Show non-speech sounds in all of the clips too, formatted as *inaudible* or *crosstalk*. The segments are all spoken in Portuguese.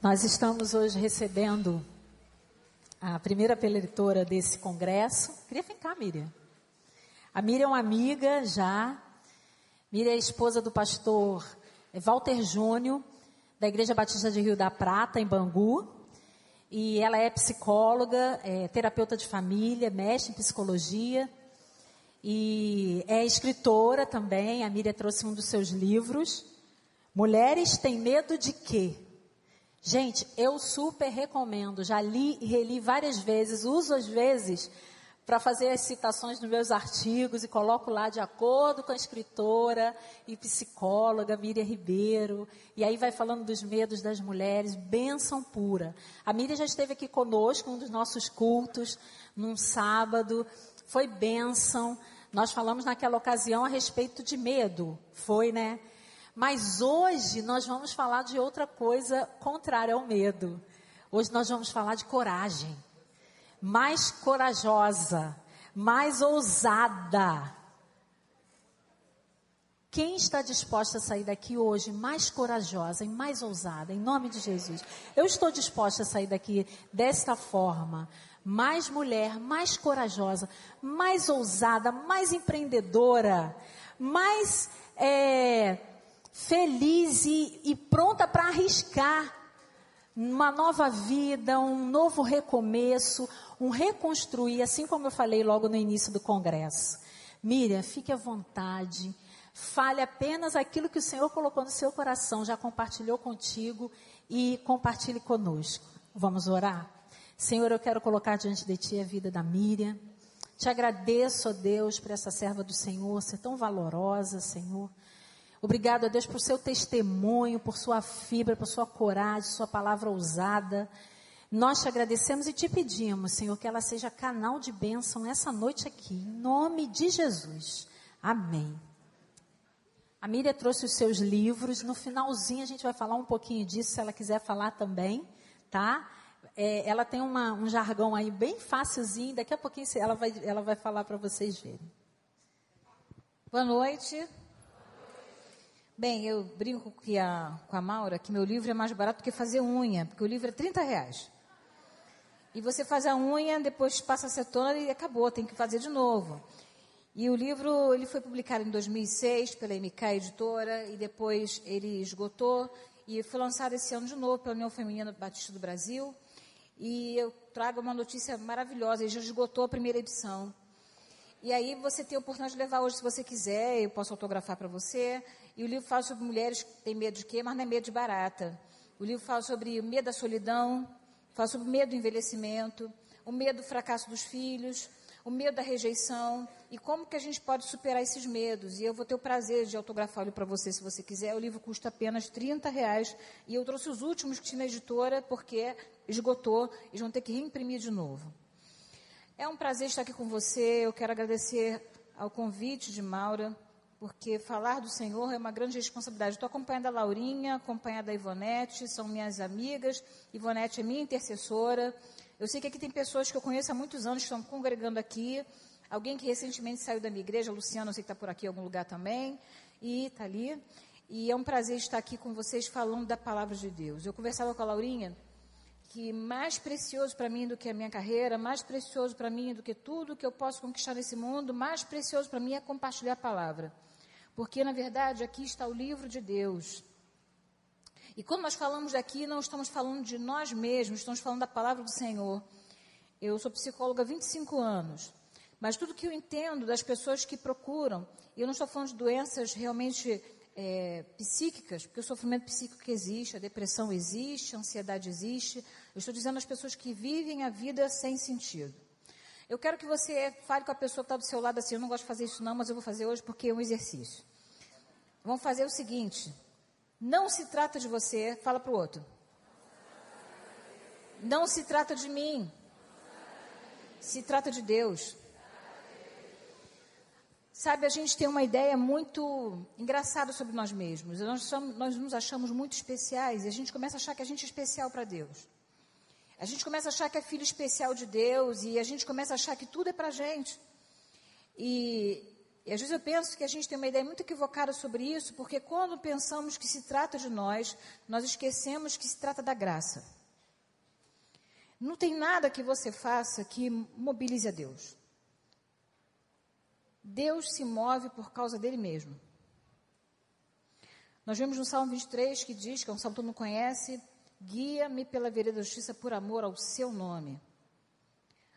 Nós estamos hoje recebendo a primeira peleitora desse congresso. Queria ficar, Miriam. A Miriam é uma amiga já. Miriam é esposa do pastor Walter Júnior, da Igreja Batista de Rio da Prata, em Bangu. E ela é psicóloga, é terapeuta de família, mestre em psicologia. E é escritora também. A Miriam trouxe um dos seus livros. Mulheres têm medo de quê? Gente, eu super recomendo. Já li e reli várias vezes, uso às vezes para fazer as citações nos meus artigos e coloco lá de acordo com a escritora e psicóloga Miriam Ribeiro. E aí vai falando dos medos das mulheres, bênção pura. A Miriam já esteve aqui conosco, um dos nossos cultos, num sábado. Foi bênção. Nós falamos naquela ocasião a respeito de medo. Foi, né? Mas hoje nós vamos falar de outra coisa contrária ao medo. Hoje nós vamos falar de coragem mais corajosa, mais ousada. Quem está disposta a sair daqui hoje mais corajosa e mais ousada, em nome de Jesus? Eu estou disposta a sair daqui desta forma, mais mulher, mais corajosa, mais ousada, mais empreendedora, mais é, feliz e, e pronta para arriscar uma nova vida, um novo recomeço, um reconstruir, assim como eu falei logo no início do congresso. Miriam, fique à vontade. Fale apenas aquilo que o Senhor colocou no seu coração, já compartilhou contigo e compartilhe conosco. Vamos orar? Senhor, eu quero colocar diante de Ti a vida da Miriam. Te agradeço, ó Deus, por essa serva do Senhor, ser tão valorosa, Senhor. Obrigado a Deus por seu testemunho, por sua fibra, por sua coragem, sua palavra ousada. Nós te agradecemos e te pedimos, Senhor, que ela seja canal de bênção essa noite aqui, em nome de Jesus. Amém. A Miriam trouxe os seus livros. No finalzinho a gente vai falar um pouquinho disso, se ela quiser falar também, tá? É, ela tem uma, um jargão aí bem facilzinho. Daqui a pouquinho ela vai, ela vai falar para vocês verem. Boa noite. Bem, eu brinco com a, com a Maura que meu livro é mais barato que fazer unha, porque o livro é 30 reais. E você faz a unha, depois passa a acetona e acabou, tem que fazer de novo. E o livro ele foi publicado em 2006 pela MK Editora e depois ele esgotou e foi lançado esse ano de novo pela União Feminina Batista do Brasil. E eu trago uma notícia maravilhosa, ele já esgotou a primeira edição. E aí você tem a oportunidade de levar hoje, se você quiser, eu posso autografar para você. E o livro fala sobre mulheres que têm medo de quê? Mas não é medo de barata. O livro fala sobre o medo da solidão, fala sobre o medo do envelhecimento, o medo do fracasso dos filhos, o medo da rejeição e como que a gente pode superar esses medos. E eu vou ter o prazer de autografar o para você, se você quiser. O livro custa apenas 30 reais. E eu trouxe os últimos que tinha na editora, porque esgotou. Eles vão ter que reimprimir de novo. É um prazer estar aqui com você. Eu quero agradecer ao convite de Maura, porque falar do Senhor é uma grande responsabilidade. Estou acompanhando a Laurinha, acompanhando a Ivonete, são minhas amigas. Ivonete é minha intercessora. Eu sei que aqui tem pessoas que eu conheço há muitos anos que estão congregando aqui. Alguém que recentemente saiu da minha igreja, Luciano, eu sei que está por aqui em algum lugar também. E está ali. E é um prazer estar aqui com vocês falando da palavra de Deus. Eu conversava com a Laurinha que mais precioso para mim do que a minha carreira, mais precioso para mim do que tudo que eu posso conquistar nesse mundo, mais precioso para mim é compartilhar a palavra. Porque, na verdade, aqui está o livro de Deus. E quando nós falamos daqui, não estamos falando de nós mesmos, estamos falando da palavra do Senhor. Eu sou psicóloga há 25 anos. Mas tudo que eu entendo das pessoas que procuram, e eu não estou falando de doenças realmente é, psíquicas, porque o sofrimento psíquico existe, a depressão existe, a ansiedade existe. Eu estou dizendo às pessoas que vivem a vida sem sentido. Eu quero que você fale com a pessoa que está do seu lado assim, eu não gosto de fazer isso não, mas eu vou fazer hoje porque é um exercício. Vamos fazer o seguinte, não se trata de você, fala para o outro. Não se trata de mim, se trata de Deus. Sabe, a gente tem uma ideia muito engraçada sobre nós mesmos. Nós, somos, nós nos achamos muito especiais e a gente começa a achar que a gente é especial para Deus. A gente começa a achar que é filho especial de Deus e a gente começa a achar que tudo é para gente. E E às vezes eu penso que a gente tem uma ideia muito equivocada sobre isso, porque quando pensamos que se trata de nós, nós esquecemos que se trata da graça. Não tem nada que você faça que mobilize a Deus. Deus se move por causa dele mesmo. Nós vemos no Salmo 23 que diz, que é um salmo que todo mundo conhece, guia-me pela vereda da justiça por amor ao seu nome.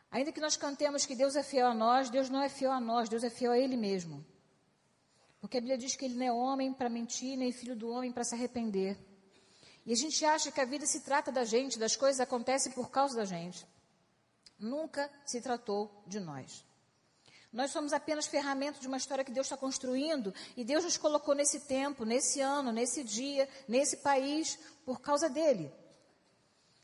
Ainda que nós cantemos que Deus é fiel a nós, Deus não é fiel a nós, Deus é fiel a Ele mesmo. Porque a Bíblia diz que Ele não é homem para mentir, nem filho do homem para se arrepender. E a gente acha que a vida se trata da gente, das coisas acontecem por causa da gente. Nunca se tratou de nós. Nós somos apenas ferramentas de uma história que Deus está construindo e Deus nos colocou nesse tempo, nesse ano, nesse dia, nesse país, por causa dele.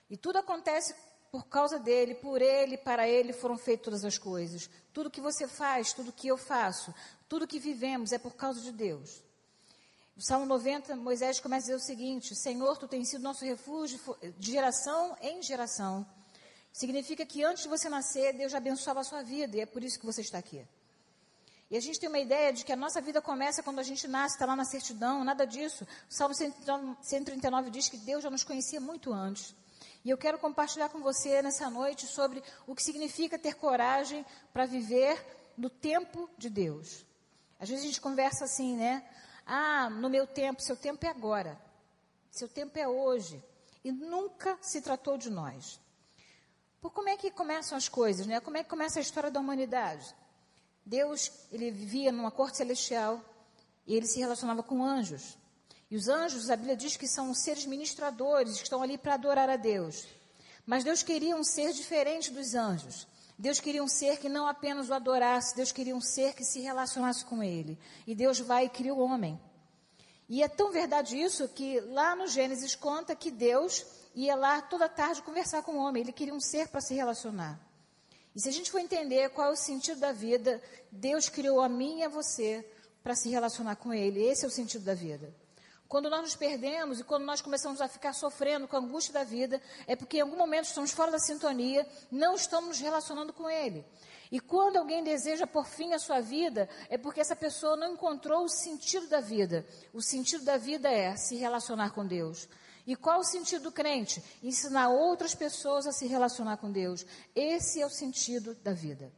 E tudo acontece por causa dele, por ele, para ele foram feitas todas as coisas. Tudo que você faz, tudo que eu faço, tudo que vivemos é por causa de Deus. O Salmo 90, Moisés começa a dizer o seguinte: Senhor, tu tens sido nosso refúgio de geração em geração. Significa que antes de você nascer, Deus já abençoava a sua vida e é por isso que você está aqui. E a gente tem uma ideia de que a nossa vida começa quando a gente nasce, está lá na certidão, nada disso. O Salmo 139 diz que Deus já nos conhecia muito antes. E eu quero compartilhar com você nessa noite sobre o que significa ter coragem para viver no tempo de Deus. Às vezes a gente conversa assim, né? Ah, no meu tempo, seu tempo é agora. Seu tempo é hoje. E nunca se tratou de nós. Por como é que começam as coisas, né? Como é que começa a história da humanidade? Deus, ele vivia numa corte celestial e ele se relacionava com anjos. E os anjos, a Bíblia diz que são seres ministradores, que estão ali para adorar a Deus. Mas Deus queria um ser diferente dos anjos. Deus queria um ser que não apenas o adorasse, Deus queria um ser que se relacionasse com ele. E Deus vai e cria o homem. E é tão verdade isso que lá no Gênesis conta que Deus ia lá toda tarde conversar com o homem. Ele queria um ser para se relacionar. E se a gente for entender qual é o sentido da vida, Deus criou a mim e a você para se relacionar com Ele. Esse é o sentido da vida. Quando nós nos perdemos e quando nós começamos a ficar sofrendo com a angústia da vida, é porque em algum momento estamos fora da sintonia, não estamos nos relacionando com Ele. E quando alguém deseja por fim a sua vida, é porque essa pessoa não encontrou o sentido da vida. O sentido da vida é se relacionar com Deus. E qual o sentido do crente? Ensinar outras pessoas a se relacionar com Deus. Esse é o sentido da vida.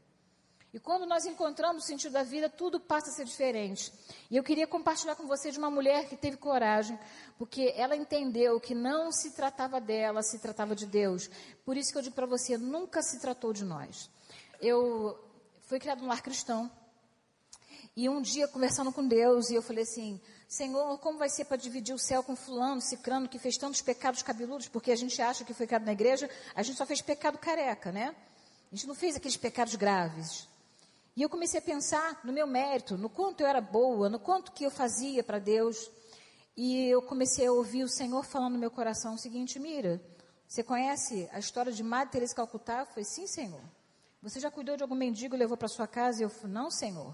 E quando nós encontramos o sentido da vida, tudo passa a ser diferente. E eu queria compartilhar com você de uma mulher que teve coragem, porque ela entendeu que não se tratava dela, se tratava de Deus. Por isso que eu digo para você, nunca se tratou de nós. Eu fui criada num lar cristão. E um dia, conversando com Deus, e eu falei assim: Senhor, como vai ser para dividir o céu com fulano, cicrano, que fez tantos pecados cabeludos? Porque a gente acha que foi criado na igreja, a gente só fez pecado careca, né? A gente não fez aqueles pecados graves. E eu comecei a pensar no meu mérito, no quanto eu era boa, no quanto que eu fazia para Deus. E eu comecei a ouvir o Senhor falando no meu coração o seguinte: Mira, você conhece a história de Madre Teresa Calcutá? Eu falei: Sim, Senhor. Você já cuidou de algum mendigo e levou para sua casa? E eu falei: Não, Senhor.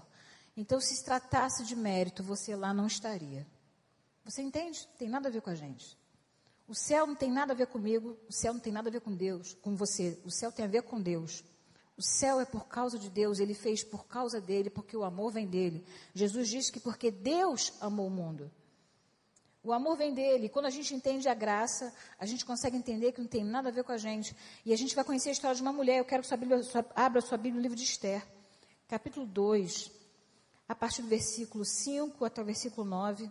Então, se tratasse de mérito, você lá não estaria. Você entende? Tem nada a ver com a gente. O céu não tem nada a ver comigo, o céu não tem nada a ver com Deus, com você. O céu tem a ver com Deus. O céu é por causa de Deus, ele fez por causa dele, porque o amor vem dele. Jesus disse que porque Deus amou o mundo. O amor vem dele. Quando a gente entende a graça, a gente consegue entender que não tem nada a ver com a gente. E a gente vai conhecer a história de uma mulher. Eu quero que sua Bíblia, sua, abra sua Bíblia no livro de Esther, capítulo 2, a partir do versículo 5 até o versículo 9.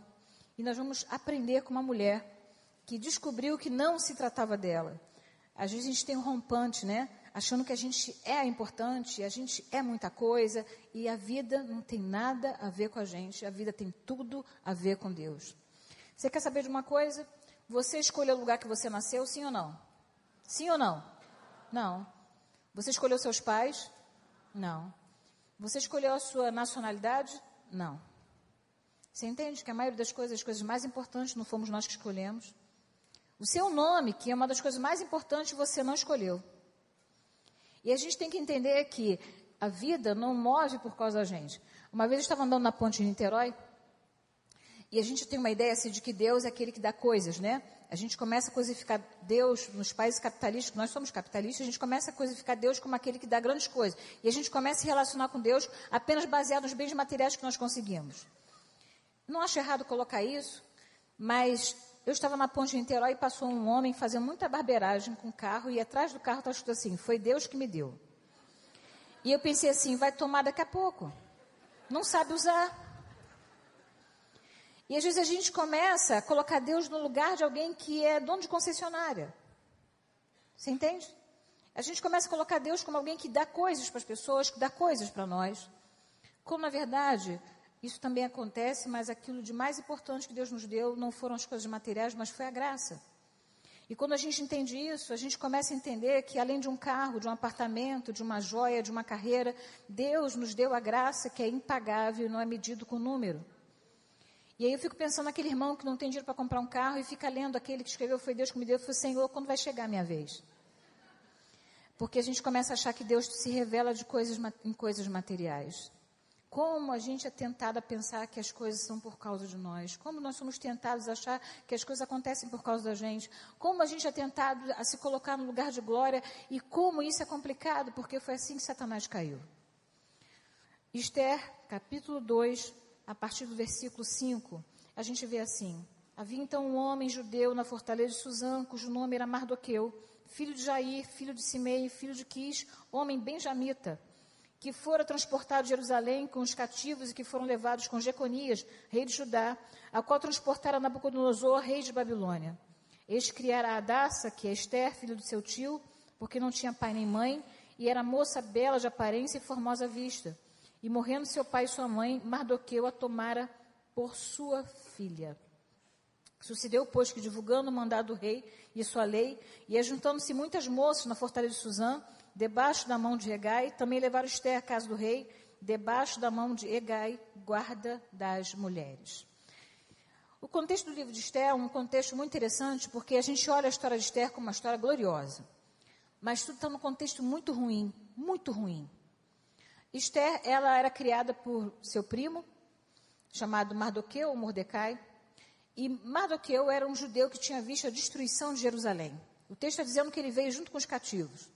E nós vamos aprender com uma mulher que descobriu que não se tratava dela. Às vezes a gente tem um rompante, né? achando que a gente é importante, a gente é muita coisa e a vida não tem nada a ver com a gente, a vida tem tudo a ver com Deus. Você quer saber de uma coisa? Você escolheu o lugar que você nasceu, sim ou não? Sim ou não? Não. Você escolheu seus pais? Não. Você escolheu a sua nacionalidade? Não. Você entende que a maioria das coisas, as coisas mais importantes, não fomos nós que escolhemos? O seu nome, que é uma das coisas mais importantes, você não escolheu. E a gente tem que entender que a vida não move por causa da gente. Uma vez eu estava andando na ponte de Niterói E a gente tem uma ideia assim, de que Deus é aquele que dá coisas, né? A gente começa a cosificar Deus nos países capitalistas, nós somos capitalistas, a gente começa a cosificar Deus como aquele que dá grandes coisas. E a gente começa a se relacionar com Deus apenas baseado nos bens materiais que nós conseguimos. Não acho errado colocar isso, mas eu estava na ponte de Niterói e passou um homem fazendo muita barbeiragem com o carro e atrás do carro está escrito assim, foi Deus que me deu. E eu pensei assim, vai tomar daqui a pouco. Não sabe usar. E às vezes a gente começa a colocar Deus no lugar de alguém que é dono de concessionária. Você entende? A gente começa a colocar Deus como alguém que dá coisas para as pessoas, que dá coisas para nós. Como na verdade, isso também acontece, mas aquilo de mais importante que Deus nos deu não foram as coisas materiais, mas foi a graça. E quando a gente entende isso, a gente começa a entender que além de um carro, de um apartamento, de uma joia, de uma carreira, Deus nos deu a graça que é impagável e não é medido com número. E aí eu fico pensando naquele irmão que não tem dinheiro para comprar um carro e fica lendo aquele que escreveu, foi Deus que me deu, foi Senhor, quando vai chegar a minha vez? Porque a gente começa a achar que Deus se revela de coisas, em coisas materiais. Como a gente é tentado a pensar que as coisas são por causa de nós. Como nós somos tentados a achar que as coisas acontecem por causa da gente. Como a gente é tentado a se colocar no lugar de glória. E como isso é complicado, porque foi assim que Satanás caiu. Esther, capítulo 2, a partir do versículo 5, a gente vê assim: Havia então um homem judeu na fortaleza de Suzã, cujo nome era Mardoqueu, filho de Jair, filho de Simei, filho de Quis, homem benjamita, que fora transportado de Jerusalém com os cativos e que foram levados com Jeconias, rei de Judá, a qual transportara Nabucodonosor, rei de Babilônia. Este criara Adassa, que é Esther, filho do seu tio, porque não tinha pai nem mãe, e era moça bela de aparência e formosa vista. E morrendo seu pai e sua mãe, Mardoqueu a tomara por sua filha. Sucedeu, pois, que divulgando o mandado do rei e sua lei, e ajuntando-se muitas moças na fortaleza de Suzã, debaixo da mão de Egai, também levaram Esther à casa do rei, debaixo da mão de Egai, guarda das mulheres. O contexto do livro de Esther é um contexto muito interessante, porque a gente olha a história de Esther como uma história gloriosa. Mas tudo está num contexto muito ruim, muito ruim. Esther, ela era criada por seu primo, chamado Mardoqueu ou Mordecai. E Mardoqueu era um judeu que tinha visto a destruição de Jerusalém. O texto está dizendo que ele veio junto com os cativos.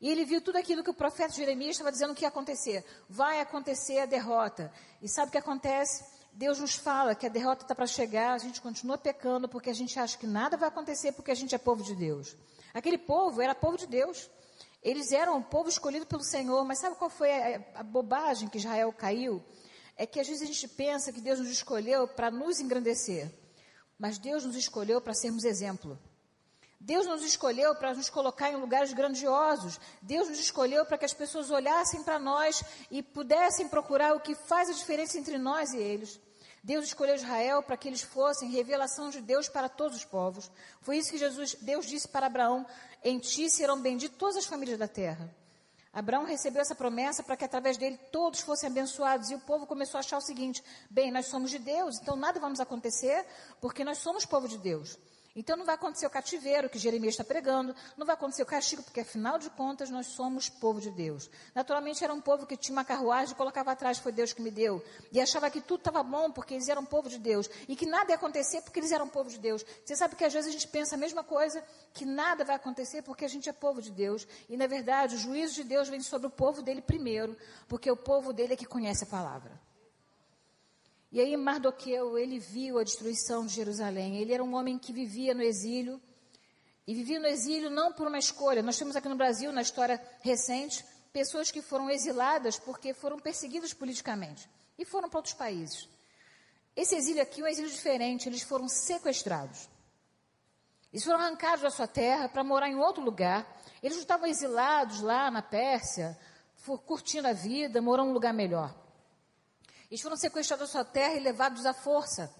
E ele viu tudo aquilo que o profeta Jeremias estava dizendo que ia acontecer. Vai acontecer a derrota. E sabe o que acontece? Deus nos fala que a derrota está para chegar, a gente continua pecando porque a gente acha que nada vai acontecer porque a gente é povo de Deus. Aquele povo era povo de Deus. Eles eram o povo escolhido pelo Senhor, mas sabe qual foi a, a bobagem que Israel caiu? É que às vezes a gente pensa que Deus nos escolheu para nos engrandecer, mas Deus nos escolheu para sermos exemplo. Deus nos escolheu para nos colocar em lugares grandiosos. Deus nos escolheu para que as pessoas olhassem para nós e pudessem procurar o que faz a diferença entre nós e eles. Deus escolheu Israel para que eles fossem revelação de Deus para todos os povos. Foi isso que Jesus, Deus disse para Abraão: em ti serão benditas todas as famílias da terra. Abraão recebeu essa promessa para que através dele todos fossem abençoados. E o povo começou a achar o seguinte: bem, nós somos de Deus, então nada vamos acontecer, porque nós somos povo de Deus. Então não vai acontecer o cativeiro que Jeremias está pregando, não vai acontecer o castigo, porque afinal de contas nós somos povo de Deus. Naturalmente era um povo que tinha uma carruagem e colocava atrás, foi Deus que me deu. E achava que tudo estava bom porque eles eram povo de Deus. E que nada ia acontecer porque eles eram povo de Deus. Você sabe que às vezes a gente pensa a mesma coisa, que nada vai acontecer porque a gente é povo de Deus. E na verdade o juízo de Deus vem sobre o povo dele primeiro, porque o povo dele é que conhece a palavra. E aí Mardoqueu, ele viu a destruição de Jerusalém. Ele era um homem que vivia no exílio. E vivia no exílio não por uma escolha. Nós temos aqui no Brasil, na história recente, pessoas que foram exiladas porque foram perseguidas politicamente. E foram para outros países. Esse exílio aqui é um exílio diferente. Eles foram sequestrados. Eles foram arrancados da sua terra para morar em outro lugar. Eles não estavam exilados lá na Pérsia, curtindo a vida, morando em um lugar melhor. Eles foram sequestrados da sua terra e levados à força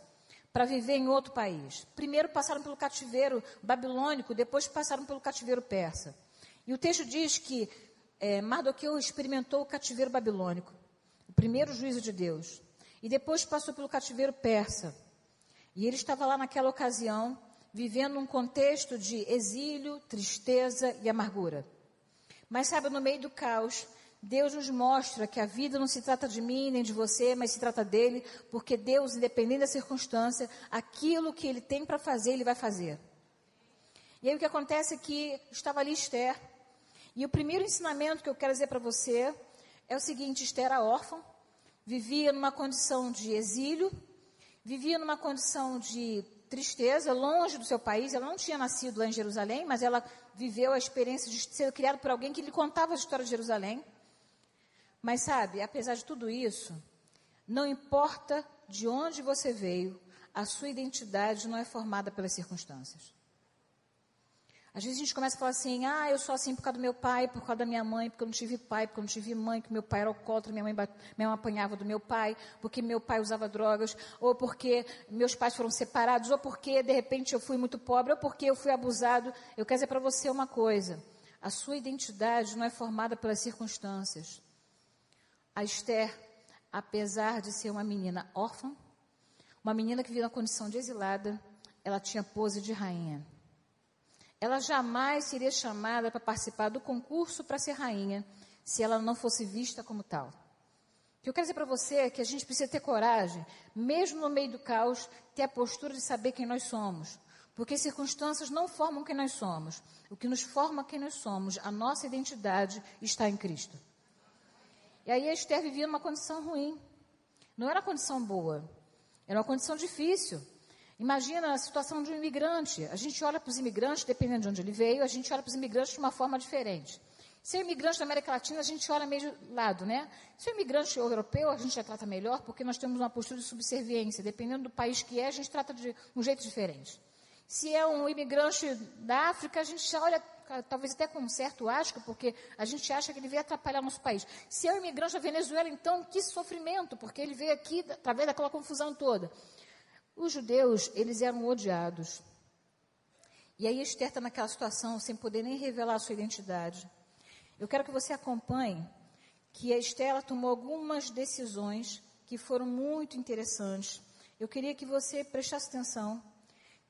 para viver em outro país. Primeiro passaram pelo cativeiro babilônico, depois passaram pelo cativeiro persa. E o texto diz que é, Mardoqueu experimentou o cativeiro babilônico, o primeiro juízo de Deus. E depois passou pelo cativeiro persa. E ele estava lá naquela ocasião, vivendo um contexto de exílio, tristeza e amargura. Mas sabe, no meio do caos, Deus nos mostra que a vida não se trata de mim nem de você, mas se trata dele, porque Deus, independente da circunstância, aquilo que ele tem para fazer, ele vai fazer. E aí o que acontece é que estava ali Esther. E o primeiro ensinamento que eu quero dizer para você é o seguinte: Esther era órfã, vivia numa condição de exílio, vivia numa condição de tristeza, longe do seu país. Ela não tinha nascido lá em Jerusalém, mas ela viveu a experiência de ser criada por alguém que lhe contava a história de Jerusalém. Mas sabe, apesar de tudo isso, não importa de onde você veio, a sua identidade não é formada pelas circunstâncias. Às vezes a gente começa a falar assim, ah, eu sou assim por causa do meu pai, por causa da minha mãe, porque eu não tive pai, porque eu não tive mãe, que meu pai era alcoólatra, minha mãe, minha mãe apanhava do meu pai, porque meu pai usava drogas, ou porque meus pais foram separados, ou porque de repente eu fui muito pobre, ou porque eu fui abusado. Eu quero dizer para você uma coisa, a sua identidade não é formada pelas circunstâncias. A Esther, apesar de ser uma menina órfã, uma menina que vive na condição de exilada, ela tinha pose de rainha ela jamais seria chamada para participar do concurso para ser rainha se ela não fosse vista como tal. O que eu quero dizer para você é que a gente precisa ter coragem, mesmo no meio do caos, ter a postura de saber quem nós somos. Porque circunstâncias não formam quem nós somos. O que nos forma quem nós somos, a nossa identidade está em Cristo. E aí Esther vivia numa condição ruim. Não era uma condição boa. Era uma condição difícil. Imagina a situação de um imigrante. A gente olha para os imigrantes, dependendo de onde ele veio, a gente olha para os imigrantes de uma forma diferente. Se é imigrante da América Latina, a gente olha meio lado, né? Se é imigrante europeu, a gente já trata melhor, porque nós temos uma postura de subserviência. Dependendo do país que é, a gente trata de um jeito diferente. Se é um imigrante da África, a gente já olha talvez até com um certo asco, porque a gente acha que ele veio atrapalhar nosso país. Se é um imigrante da Venezuela, então, que sofrimento, porque ele veio aqui através daquela confusão toda. Os judeus, eles eram odiados. E aí Esther está naquela situação, sem poder nem revelar a sua identidade. Eu quero que você acompanhe que a Esther tomou algumas decisões que foram muito interessantes. Eu queria que você prestasse atenção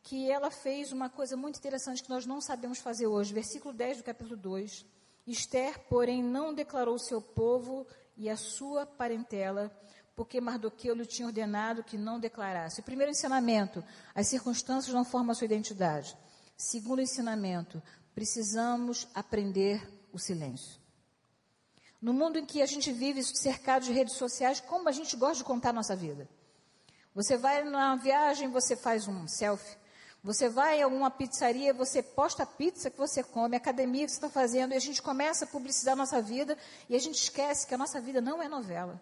que ela fez uma coisa muito interessante que nós não sabemos fazer hoje. Versículo 10 do capítulo 2. Esther, porém, não declarou seu povo e a sua parentela, porque Mardoqueu lhe tinha ordenado que não declarasse. O primeiro ensinamento, as circunstâncias não formam a sua identidade. Segundo ensinamento, precisamos aprender o silêncio. No mundo em que a gente vive cercado de redes sociais, como a gente gosta de contar a nossa vida. Você vai numa viagem, você faz um selfie. Você vai em alguma pizzaria, você posta a pizza que você come, a academia que você está fazendo, e a gente começa a publicizar a nossa vida, e a gente esquece que a nossa vida não é novela.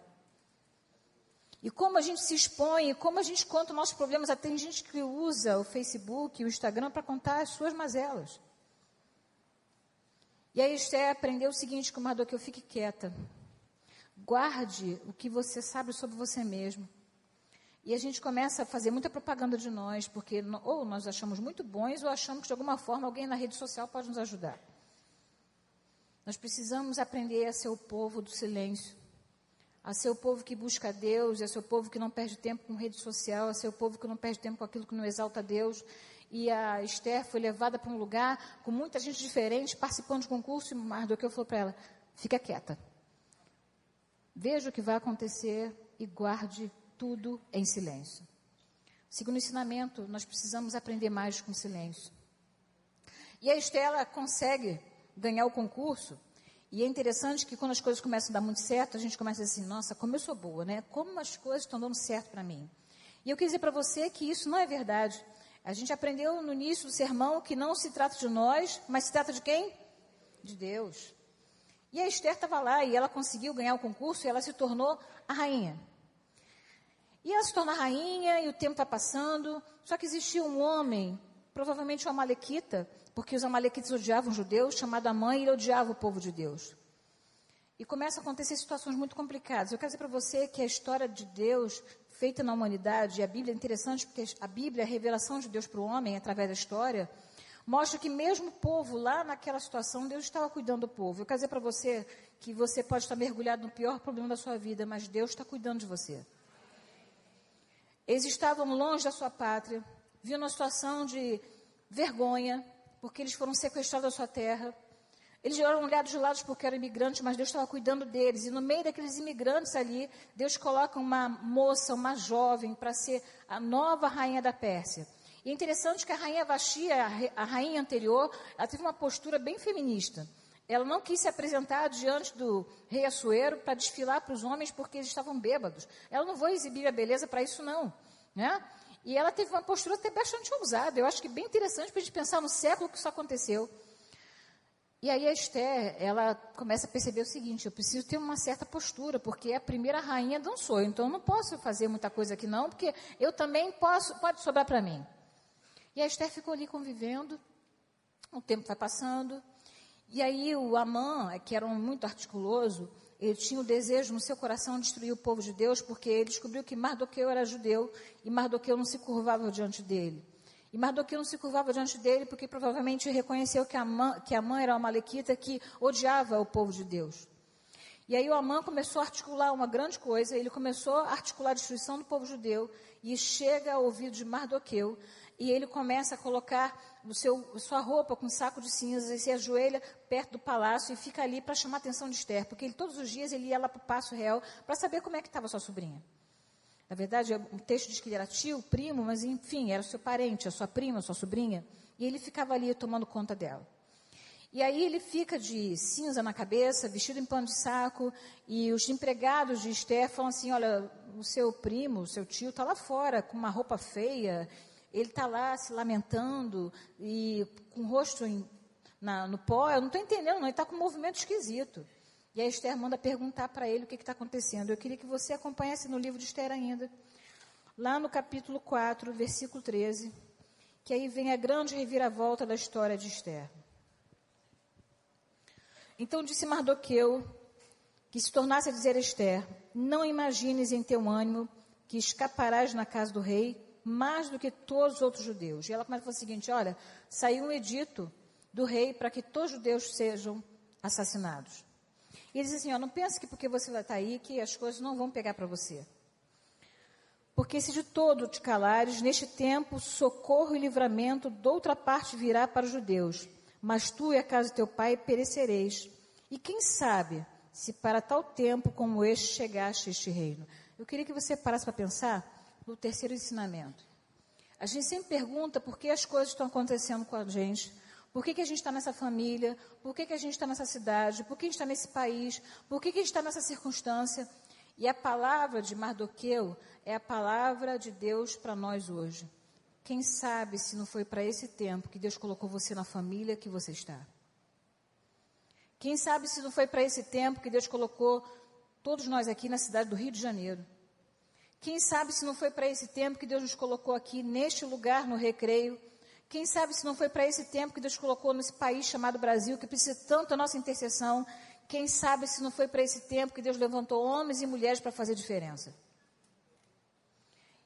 E como a gente se expõe, como a gente conta nossos problemas. Até tem gente que usa o Facebook, o Instagram para contar as suas mazelas. E aí Esther aprendeu o seguinte com Mardoqueu, fique quieta. Guarde o que você sabe sobre você mesmo. E a gente começa a fazer muita propaganda de nós, porque ou nós achamos muito bons, ou achamos que de alguma forma alguém na rede social pode nos ajudar. Nós precisamos aprender a ser o povo do silêncio a ser o povo que busca Deus, a ser o povo que não perde tempo com rede social, a ser o povo que não perde tempo com aquilo que não exalta Deus. E a Esther foi levada para um lugar com muita gente diferente, participando de concurso, e Mardoqueu falou para ela, fica quieta. Veja o que vai acontecer e guarde tudo em silêncio. Segundo ensinamento, nós precisamos aprender mais com silêncio. E a Estela consegue ganhar o concurso e é interessante que quando as coisas começam a dar muito certo, a gente começa a dizer assim, nossa, como eu sou boa, né? Como as coisas estão dando certo para mim. E eu quis dizer para você que isso não é verdade. A gente aprendeu no início do sermão que não se trata de nós, mas se trata de quem? De Deus. E a Esther estava lá e ela conseguiu ganhar o concurso e ela se tornou a rainha. E ela se torna rainha e o tempo está passando, só que existia um homem, provavelmente uma malequita, porque os amalequitas odiavam os judeus, chamado mãe, e ele odiava o povo de Deus. E começam a acontecer situações muito complicadas. Eu quero dizer para você que a história de Deus feita na humanidade, e a Bíblia é interessante porque a Bíblia, a revelação de Deus para o homem através da história, mostra que mesmo o povo lá naquela situação, Deus estava cuidando do povo. Eu quero dizer para você que você pode estar mergulhado no pior problema da sua vida, mas Deus está cuidando de você. Eles estavam longe da sua pátria, viam uma situação de vergonha, porque eles foram sequestrados da sua terra. Eles eram olhados de lado porque eram imigrantes, mas Deus estava cuidando deles. E no meio daqueles imigrantes ali, Deus coloca uma moça, uma jovem, para ser a nova rainha da Pérsia. E é interessante que a rainha Vashti, a rainha anterior, ela teve uma postura bem feminista. Ela não quis se apresentar diante do rei Assuero para desfilar para os homens porque eles estavam bêbados. Ela não vou exibir a beleza para isso, não. Né? E ela teve uma postura até bastante ousada. Eu acho que bem interessante para a gente pensar no século que isso aconteceu. E aí a Esther, ela começa a perceber o seguinte, eu preciso ter uma certa postura, porque a primeira rainha dançou, então eu não posso fazer muita coisa aqui não, porque eu também posso, pode sobrar para mim. E a Esther ficou ali convivendo, o tempo vai passando, e aí o Amã, que era um muito articuloso, ele tinha o desejo no seu coração de destruir o povo de Deus, porque ele descobriu que Mardoqueu era judeu, e Mardoqueu não se curvava diante dele. E Mardoqueu não se curvava diante dele porque provavelmente reconheceu que Amã, que Amã era uma malequita que odiava o povo de Deus. E aí o Amã começou a articular uma grande coisa, ele começou a articular a destruição do povo judeu e chega ao ouvido de Mardoqueu e ele começa a colocar o seu, sua roupa com um saco de cinzas e se ajoelha perto do palácio e fica ali para chamar a atenção de Esther, porque ele, todos os dias ele ia lá para o Passo Real para saber como é que estava sua sobrinha. Na verdade, o texto diz que ele era tio, primo, mas enfim, era seu parente, a sua prima, a sua sobrinha. E ele ficava ali tomando conta dela. E aí ele fica de cinza na cabeça, vestido em pano de saco, e os empregados de Esther falam assim: olha, o seu primo, o seu tio está lá fora com uma roupa feia, ele está lá se lamentando e com o rosto em, na, no pó. Eu não estou entendendo, não, ele está com um movimento esquisito. E a Esther manda perguntar para ele o que está acontecendo. Eu queria que você acompanhasse no livro de Esther ainda, lá no capítulo 4, versículo 13, que aí vem a grande reviravolta da história de Esther. Então disse Mardoqueu que se tornasse a dizer a Esther: Não imagines em teu ânimo que escaparás na casa do rei mais do que todos os outros judeus. E ela começa a falar o seguinte: Olha, saiu um edito do rei para que todos os judeus sejam assassinados. E ele diz assim: ó, não pense que porque você estar aí que as coisas não vão pegar para você. Porque se de todo te calares, neste tempo socorro e livramento de outra parte virá para os judeus, mas tu e a casa de teu pai perecereis. E quem sabe se para tal tempo como este chegaste a este reino? Eu queria que você parasse para pensar no terceiro ensinamento. A gente sempre pergunta por que as coisas estão acontecendo com a gente, por que, que a gente está nessa família? Por que, que a gente está nessa cidade? Por que a gente está nesse país? Por que, que a gente está nessa circunstância? E a palavra de Mardoqueu é a palavra de Deus para nós hoje. Quem sabe se não foi para esse tempo que Deus colocou você na família que você está? Quem sabe se não foi para esse tempo que Deus colocou todos nós aqui na cidade do Rio de Janeiro? Quem sabe se não foi para esse tempo que Deus nos colocou aqui neste lugar no recreio? Quem sabe se não foi para esse tempo que Deus colocou nesse país chamado Brasil, que precisa tanto da nossa intercessão. Quem sabe se não foi para esse tempo que Deus levantou homens e mulheres para fazer diferença.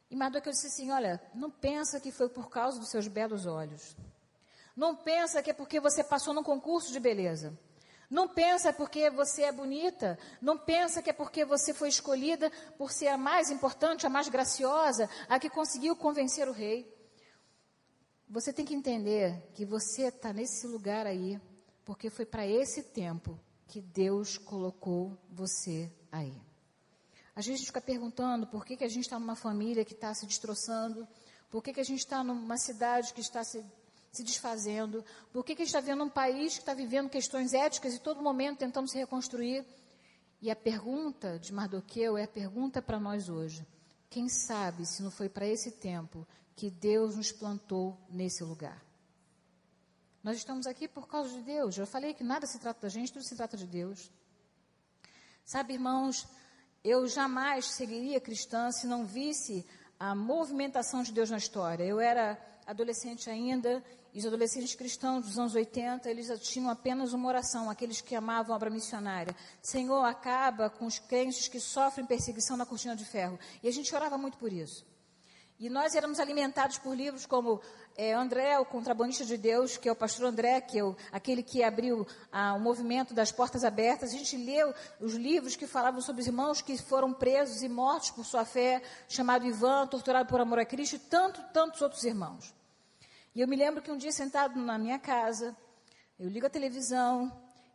E Mardoqueu disse assim: Olha, não pensa que foi por causa dos seus belos olhos. Não pensa que é porque você passou num concurso de beleza. Não pensa porque você é bonita. Não pensa que é porque você foi escolhida por ser a mais importante, a mais graciosa, a que conseguiu convencer o rei. Você tem que entender que você está nesse lugar aí, porque foi para esse tempo que Deus colocou você aí. A gente fica perguntando por que, que a gente está numa família que está se destroçando, por que, que a gente está numa cidade que está se, se desfazendo, por que, que a gente está vendo um país que está vivendo questões éticas e todo momento tentando se reconstruir. E a pergunta de Mardoqueu é a pergunta para nós hoje. Quem sabe se não foi para esse tempo que Deus nos plantou nesse lugar. Nós estamos aqui por causa de Deus. Eu falei que nada se trata da gente, tudo se trata de Deus. Sabe, irmãos, eu jamais seguiria cristã se não visse a movimentação de Deus na história. Eu era adolescente ainda, os adolescentes cristãos dos anos 80, eles tinham apenas uma oração, aqueles que amavam a obra missionária. Senhor, acaba com os crentes que sofrem perseguição na cortina de ferro. E a gente orava muito por isso. E nós éramos alimentados por livros como é, André, o contrabandista de Deus, que é o pastor André, que é o, aquele que abriu ah, o movimento das portas abertas. A gente leu os livros que falavam sobre os irmãos que foram presos e mortos por sua fé, chamado Ivan, torturado por amor a Cristo, e tanto, tantos outros irmãos. E eu me lembro que um dia sentado na minha casa, eu ligo a televisão,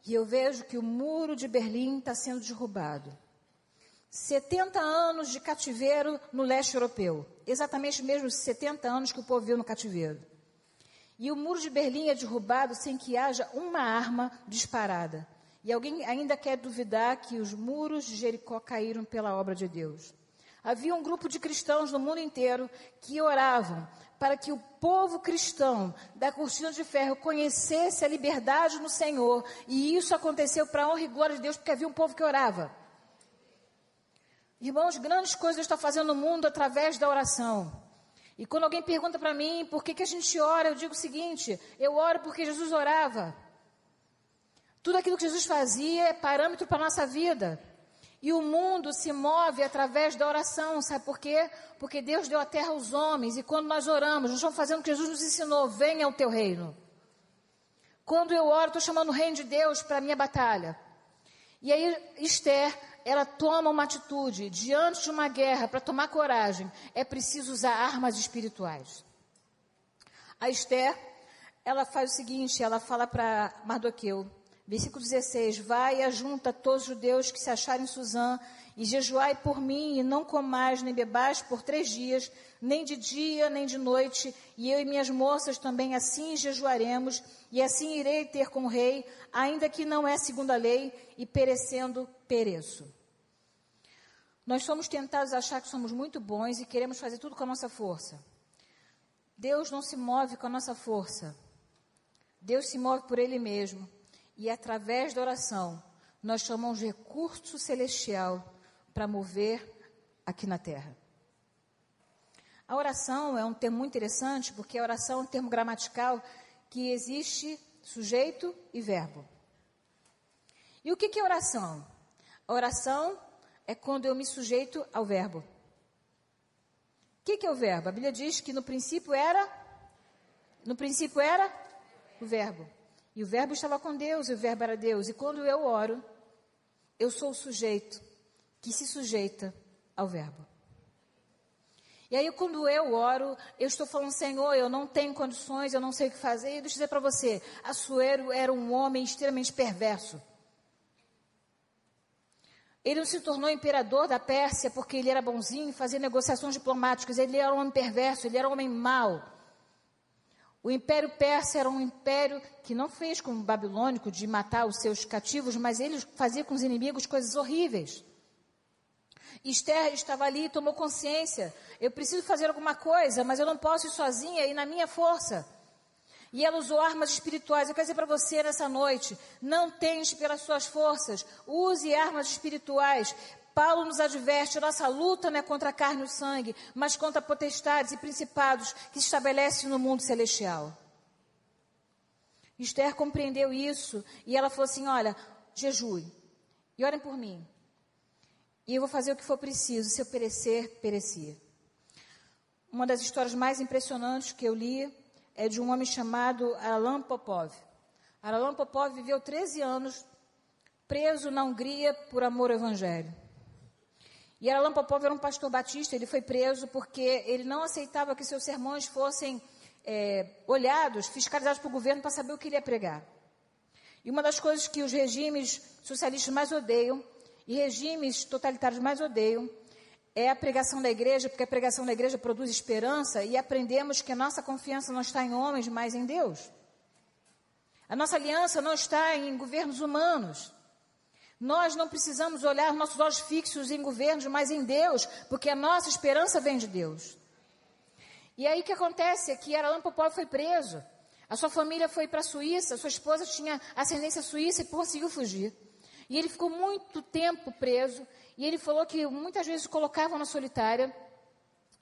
e eu vejo que o muro de Berlim está sendo derrubado. 70 anos de cativeiro no leste europeu. Exatamente mesmo 70 anos que o povo viu no cativeiro. E o muro de Berlim é derrubado sem que haja uma arma disparada. E alguém ainda quer duvidar que os muros de Jericó caíram pela obra de Deus. Havia um grupo de cristãos no mundo inteiro que oravam para que o povo cristão da cortina de ferro conhecesse a liberdade no Senhor. E isso aconteceu para a honra e glória de Deus, porque havia um povo que orava. Irmãos, grandes coisas está fazendo no mundo através da oração. E quando alguém pergunta para mim por que, que a gente ora, eu digo o seguinte: eu oro porque Jesus orava. Tudo aquilo que Jesus fazia é parâmetro para a nossa vida. E o mundo se move através da oração, sabe por quê? Porque Deus deu a terra aos homens, e quando nós oramos, nós estamos fazendo o que Jesus nos ensinou: venha ao teu reino. Quando eu oro, estou chamando o reino de Deus para a minha batalha. E aí, Esther, ela toma uma atitude diante de uma guerra, para tomar coragem, é preciso usar armas espirituais. A Esther, ela faz o seguinte, ela fala para Mardoqueu, versículo 16, vai e ajunta todos os judeus que se acharem em Suzã, e jejuai por mim, e não comais nem bebais por três dias, nem de dia, nem de noite, e eu e minhas moças também assim jejuaremos, e assim irei ter com o rei, ainda que não é segundo a lei, e perecendo, pereço. Nós somos tentados a achar que somos muito bons e queremos fazer tudo com a nossa força. Deus não se move com a nossa força. Deus se move por Ele mesmo. E através da oração, nós chamamos recurso celestial para mover aqui na terra. A oração é um termo muito interessante, porque a oração é um termo gramatical que existe sujeito e verbo. E o que é oração? A oração é quando eu me sujeito ao verbo. O que, que é o verbo? A Bíblia diz que no princípio era. No princípio era o verbo. E o verbo estava com Deus, e o verbo era Deus. E quando eu oro, eu sou o sujeito que se sujeita ao verbo. E aí, quando eu oro, eu estou falando, Senhor, eu não tenho condições, eu não sei o que fazer. E deixa eu dizer para você: Assuero era um homem extremamente perverso. Ele não se tornou imperador da Pérsia porque ele era bonzinho, fazia negociações diplomáticas. Ele era um homem perverso, ele era um homem mau. O Império Persa era um império que não fez como o babilônico de matar os seus cativos, mas ele fazia com os inimigos coisas horríveis. Esther estava ali e tomou consciência. Eu preciso fazer alguma coisa, mas eu não posso ir sozinha e na minha força. E ela usou armas espirituais. Eu quero dizer para você nessa noite: não tente pelas suas forças, use armas espirituais. Paulo nos adverte: nossa luta não é contra a carne e o sangue, mas contra potestades e principados que se estabelecem no mundo celestial. Esther compreendeu isso e ela falou assim: olha, jejue e orem por mim. E eu vou fazer o que for preciso. Se eu perecer, perecia. Uma das histórias mais impressionantes que eu li é de um homem chamado Alan Popov. Alan Popov viveu 13 anos preso na Hungria por amor ao Evangelho. E Alan Popov era um pastor batista, ele foi preso porque ele não aceitava que seus sermões fossem é, olhados, fiscalizados pelo governo para saber o que ele ia pregar. E uma das coisas que os regimes socialistas mais odeiam, e regimes totalitários mais odeiam, é a pregação da igreja, porque a pregação da igreja produz esperança e aprendemos que a nossa confiança não está em homens, mas em Deus. A nossa aliança não está em governos humanos. Nós não precisamos olhar nossos olhos fixos em governos, mas em Deus, porque a nossa esperança vem de Deus. E aí o que acontece é que Aralan Popov foi preso. A sua família foi para a Suíça, sua esposa tinha ascendência suíça e conseguiu fugir. E ele ficou muito tempo preso. E ele falou que muitas vezes colocavam na solitária.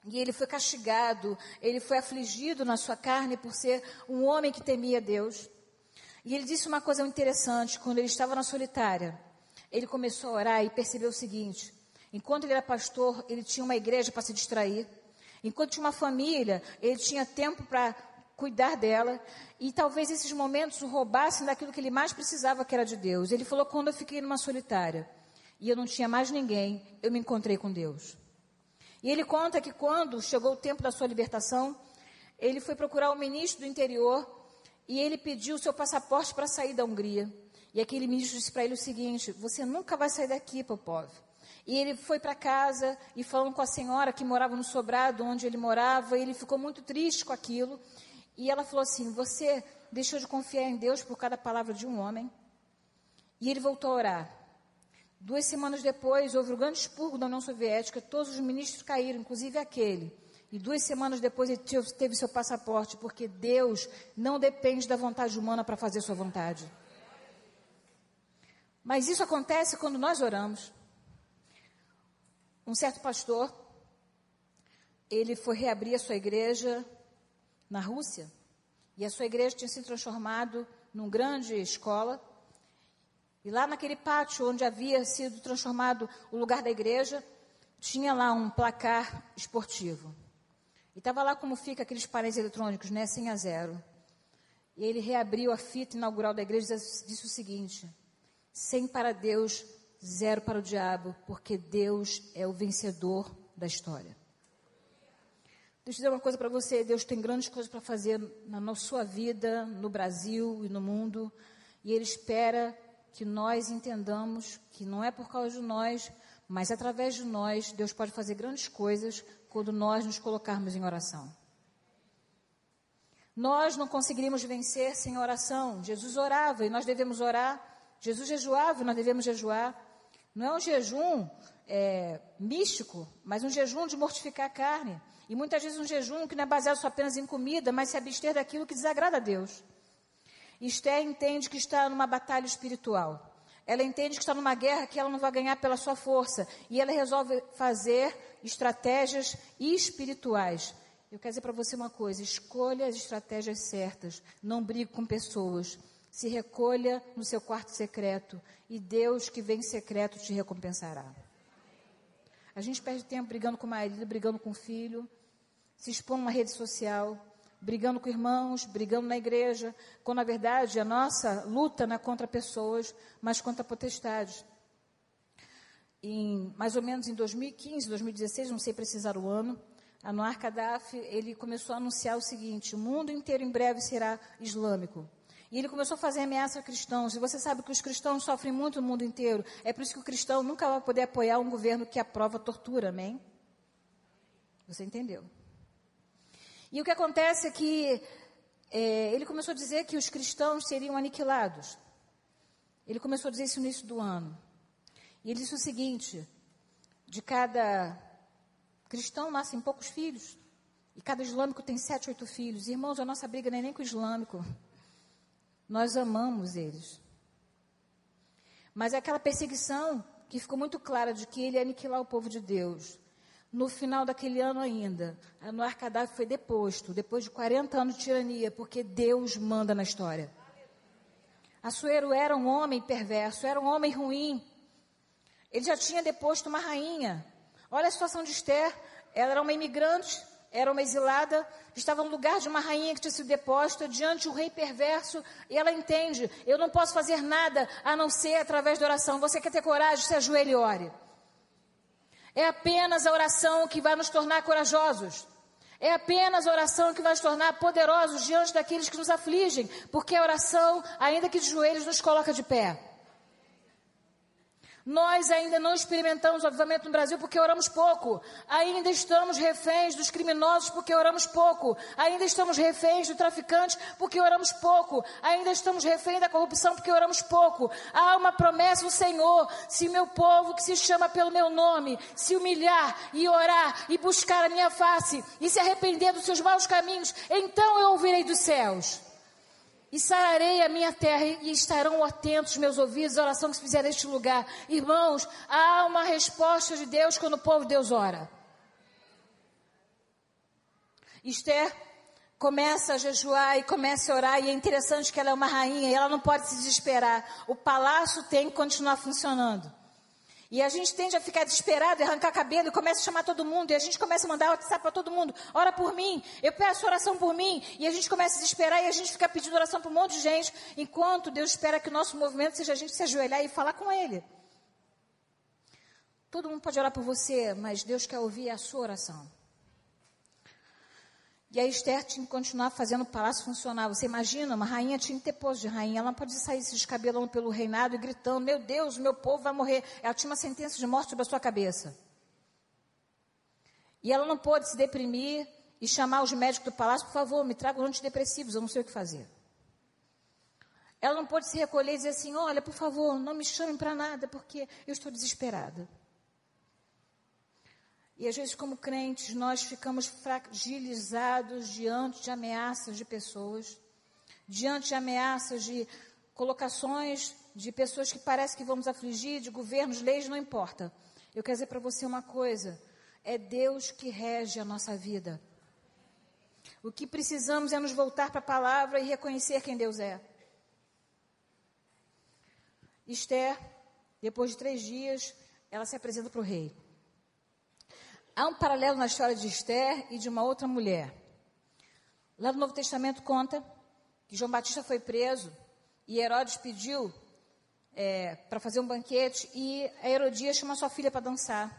E ele foi castigado, ele foi afligido na sua carne por ser um homem que temia Deus. E ele disse uma coisa interessante, quando ele estava na solitária, ele começou a orar e percebeu o seguinte: enquanto ele era pastor, ele tinha uma igreja para se distrair. Enquanto tinha uma família, ele tinha tempo para cuidar dela. E talvez esses momentos o roubassem daquilo que ele mais precisava, que era de Deus. Ele falou: quando eu fiquei numa solitária, e eu não tinha mais ninguém, eu me encontrei com Deus. E ele conta que quando chegou o tempo da sua libertação, ele foi procurar o ministro do interior e ele pediu o seu passaporte para sair da Hungria. E aquele ministro disse para ele o seguinte: Você nunca vai sair daqui, Popov. E ele foi para casa e falando com a senhora que morava no sobrado onde ele morava, ele ficou muito triste com aquilo. E ela falou assim: Você deixou de confiar em Deus por cada palavra de um homem? E ele voltou a orar. Duas semanas depois, houve o grande expurgo da União Soviética, todos os ministros caíram, inclusive aquele. E duas semanas depois ele teve seu passaporte, porque Deus não depende da vontade humana para fazer sua vontade. Mas isso acontece quando nós oramos. Um certo pastor, ele foi reabrir a sua igreja na Rússia, e a sua igreja tinha se transformado numa grande escola. E lá naquele pátio onde havia sido transformado o lugar da igreja, tinha lá um placar esportivo. E estava lá como fica aqueles painéis eletrônicos, né, 100 a 0. E ele reabriu a fita inaugural da igreja e disse o seguinte: 100 para Deus, zero para o diabo, porque Deus é o vencedor da história. Deixa eu dizer uma coisa para você: Deus tem grandes coisas para fazer na sua vida, no Brasil e no mundo, e Ele espera que nós entendamos que não é por causa de nós, mas através de nós, Deus pode fazer grandes coisas quando nós nos colocarmos em oração. Nós não conseguiríamos vencer sem oração. Jesus orava e nós devemos orar. Jesus jejuava nós devemos jejuar. Não é um jejum é, místico, mas um jejum de mortificar a carne. E muitas vezes um jejum que não é baseado só apenas em comida, mas se abster daquilo que desagrada a Deus. Esther entende que está numa batalha espiritual. Ela entende que está numa guerra que ela não vai ganhar pela sua força. E ela resolve fazer estratégias espirituais. Eu quero dizer para você uma coisa: escolha as estratégias certas. Não brigue com pessoas. Se recolha no seu quarto secreto. E Deus que vem secreto te recompensará. A gente perde tempo brigando com o marido, brigando com o filho, se expõe numa rede social, brigando com irmãos, brigando na igreja, quando na verdade a nossa luta não é contra pessoas, mas contra potestades em mais ou menos em 2015, 2016, não sei precisar o ano, Anwar Gaddafi, ele começou a anunciar o seguinte: o mundo inteiro em breve será islâmico. E ele começou a fazer ameaça a cristãos. E você sabe que os cristãos sofrem muito no mundo inteiro. É por isso que o cristão nunca vai poder apoiar um governo que aprova tortura, amém? Você entendeu? E o que acontece é que é, ele começou a dizer que os cristãos seriam aniquilados. Ele começou a dizer isso no início do ano. E ele disse o seguinte: de cada cristão nascem poucos filhos, e cada islâmico tem sete, oito filhos. Irmãos, a nossa briga não é nem com o islâmico. Nós amamos eles. Mas é aquela perseguição que ficou muito clara de que ele ia aniquilar o povo de Deus. No final daquele ano ainda, Anuar Gaddafi foi deposto, depois de 40 anos de tirania, porque Deus manda na história. Assuero era um homem perverso, era um homem ruim, ele já tinha deposto uma rainha. Olha a situação de Esther. Ela era uma imigrante, era uma exilada, estava no lugar de uma rainha que tinha sido deposta diante um rei perverso. E ela entende: eu não posso fazer nada a não ser através da oração. Você quer ter coragem? Se ajoelhe e ore. É apenas a oração que vai nos tornar corajosos. É apenas a oração que vai nos tornar poderosos diante daqueles que nos afligem, porque a oração, ainda que de joelhos, nos coloca de pé. Nós ainda não experimentamos o avivamento no Brasil porque oramos pouco. Ainda estamos reféns dos criminosos porque oramos pouco. Ainda estamos reféns do traficante porque oramos pouco. Ainda estamos reféns da corrupção porque oramos pouco. Há uma promessa do Senhor: se meu povo que se chama pelo meu nome se humilhar e orar e buscar a minha face e se arrepender dos seus maus caminhos, então eu ouvirei dos céus e sararei a minha terra e estarão atentos meus ouvidos à oração que se fizer neste lugar. Irmãos, há uma resposta de Deus quando o povo de Deus ora. Esther começa a jejuar e começa a orar, e é interessante que ela é uma rainha e ela não pode se desesperar. O palácio tem que continuar funcionando. E a gente tende a ficar desesperado, arrancar cabelo e começa a chamar todo mundo. E a gente começa a mandar WhatsApp para todo mundo. Ora por mim, eu peço oração por mim. E a gente começa a desesperar e a gente fica pedindo oração para um monte de gente. Enquanto Deus espera que o nosso movimento seja a gente se ajoelhar e falar com Ele. Todo mundo pode orar por você, mas Deus quer ouvir a sua oração. E a Esther tinha que continuar fazendo o palácio funcionar. Você imagina, uma rainha tinha que ter posto de rainha. Ela não pode sair se descabelando pelo reinado e gritando: Meu Deus, meu povo vai morrer. Ela tinha uma sentença de morte sobre a sua cabeça. E ela não pôde se deprimir e chamar os médicos do palácio: Por favor, me tragam antidepressivos, eu não sei o que fazer. Ela não pôde se recolher e dizer assim: Olha, por favor, não me chamem para nada, porque eu estou desesperada. E às vezes, como crentes, nós ficamos fragilizados diante de ameaças de pessoas, diante de ameaças de colocações de pessoas que parece que vamos afligir, de governos, leis, não importa. Eu quero dizer para você uma coisa: é Deus que rege a nossa vida. O que precisamos é nos voltar para a palavra e reconhecer quem Deus é. Esther, depois de três dias, ela se apresenta para o rei. Há um paralelo na história de Esther e de uma outra mulher. Lá no Novo Testamento conta que João Batista foi preso e Herodes pediu é, para fazer um banquete e a Herodias chama sua filha para dançar.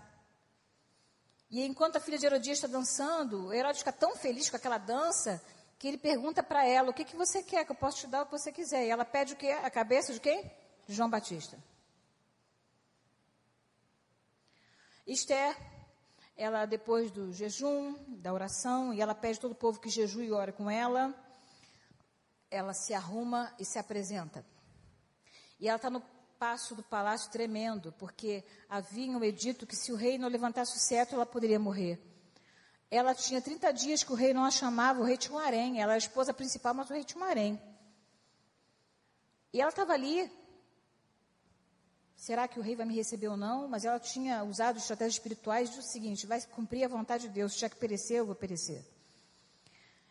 E enquanto a filha de Herodias está dançando, Herodes fica tão feliz com aquela dança que ele pergunta para ela: O que, que você quer? Que eu posso te dar o que você quiser. E ela pede o quê? A cabeça de quem? De João Batista. Esther ela, depois do jejum, da oração, e ela pede todo o povo que jejue e ore com ela, ela se arruma e se apresenta. E ela está no passo do palácio tremendo, porque havia um edito que se o rei não levantasse o cetro, ela poderia morrer. Ela tinha 30 dias que o rei não a chamava, o rei tinha um harém, ela era a esposa principal, mas o rei tinha um harém. E ela estava ali será que o rei vai me receber ou não? Mas ela tinha usado estratégias espirituais do seguinte: vai cumprir a vontade de Deus, tiver que perecer, eu vou perecer.